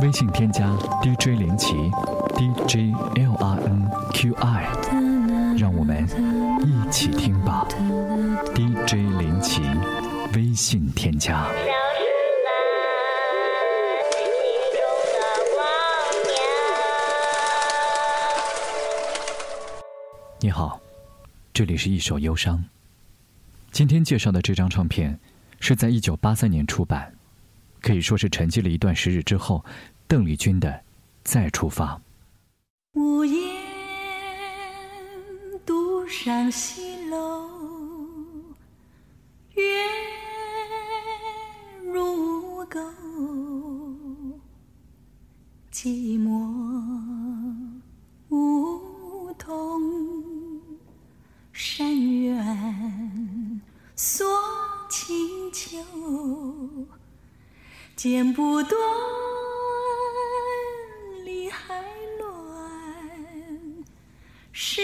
微信添加 DJ 林奇，DJ L R N Q I，让我们一起听吧。DJ 林奇，微信添加。你好，这里是一首忧伤。今天介绍的这张唱片是在一九八三年出版。可以说是沉寂了一段时日之后，邓丽君的《再出发》。无言独上西楼，月如钩，剪不断，理还乱，是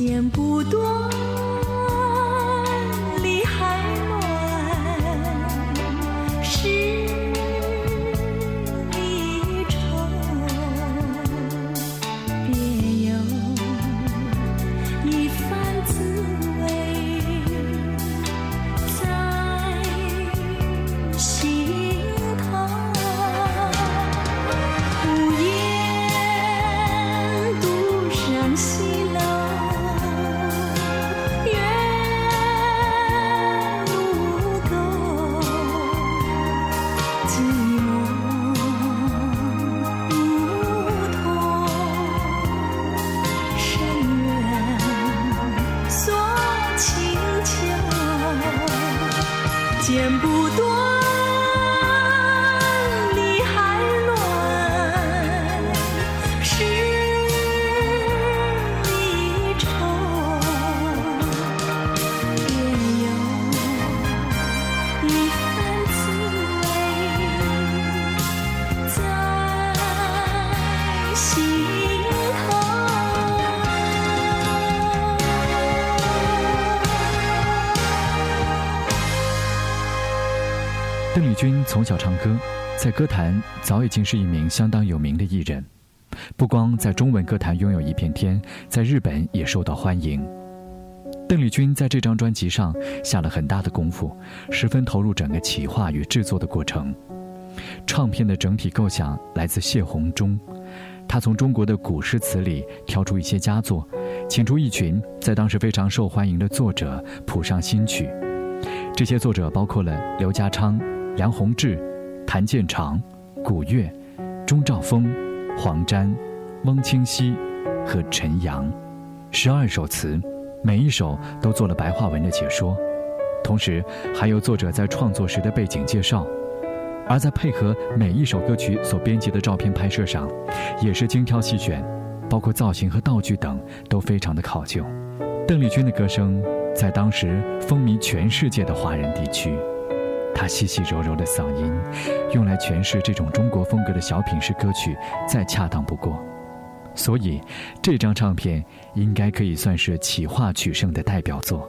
言不多言不多。从小唱歌，在歌坛早已经是一名相当有名的艺人，不光在中文歌坛拥有一片天，在日本也受到欢迎。邓丽君在这张专辑上下了很大的功夫，十分投入整个企划与制作的过程。唱片的整体构想来自谢宏忠，他从中国的古诗词里挑出一些佳作，请出一群在当时非常受欢迎的作者谱上新曲。这些作者包括了刘家昌。梁鸿志、谭健常、古月、钟兆峰、黄沾、翁清溪和陈阳，十二首词，每一首都做了白话文的解说，同时还有作者在创作时的背景介绍，而在配合每一首歌曲所编辑的照片拍摄上，也是精挑细选，包括造型和道具等都非常的考究。邓丽君的歌声在当时风靡全世界的华人地区。他细细柔柔的嗓音，用来诠释这种中国风格的小品式歌曲，再恰当不过。所以，这张唱片应该可以算是企划取胜的代表作。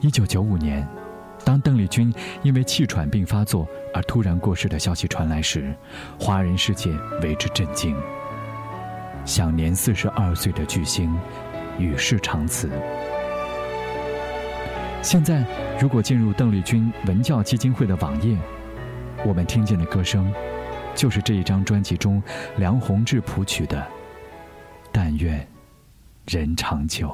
一九九五年，当邓丽君因为气喘病发作而突然过世的消息传来时，华人世界为之震惊。享年四十二岁的巨星，与世长辞。现在，如果进入邓丽君文教基金会的网页，我们听见的歌声，就是这一张专辑中梁鸿志谱曲的《但愿人长久》。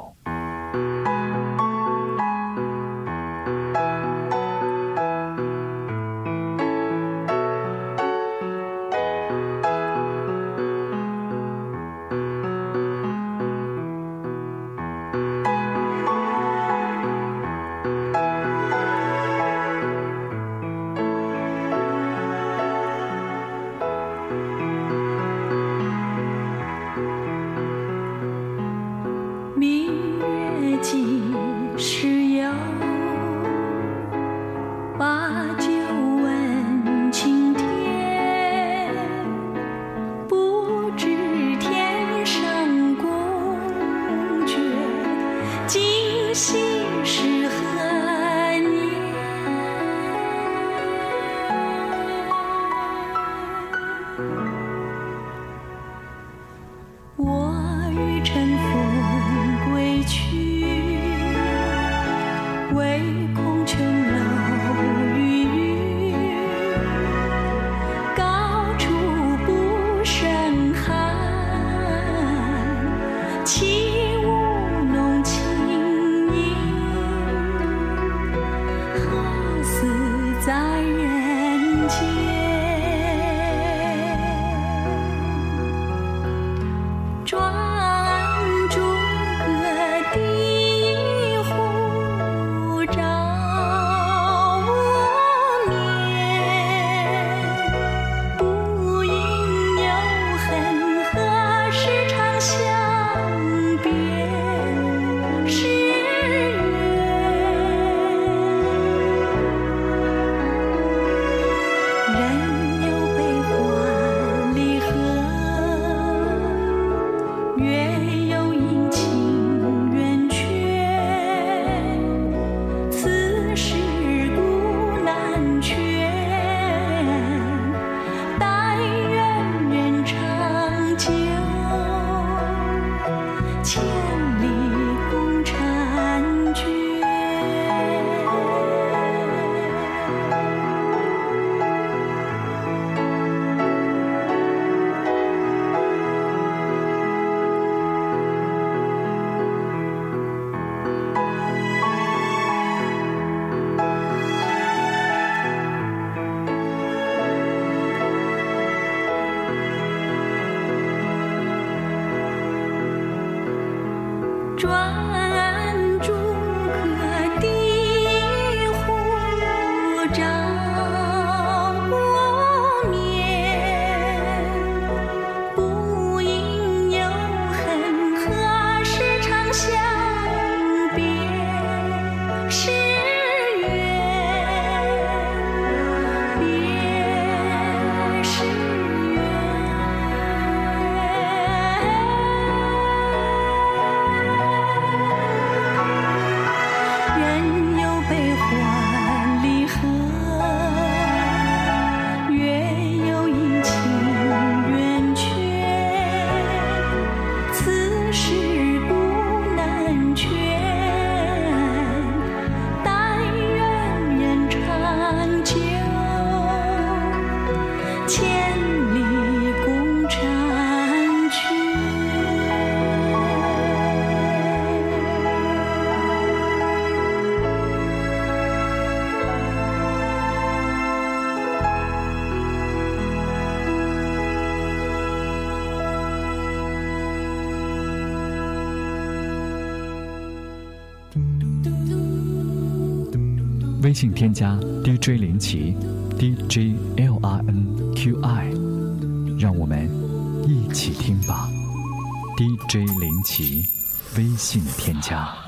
微信添加 DJ 林奇，DJ L R N Q I，让我们一起听吧。DJ 林奇，微信添加。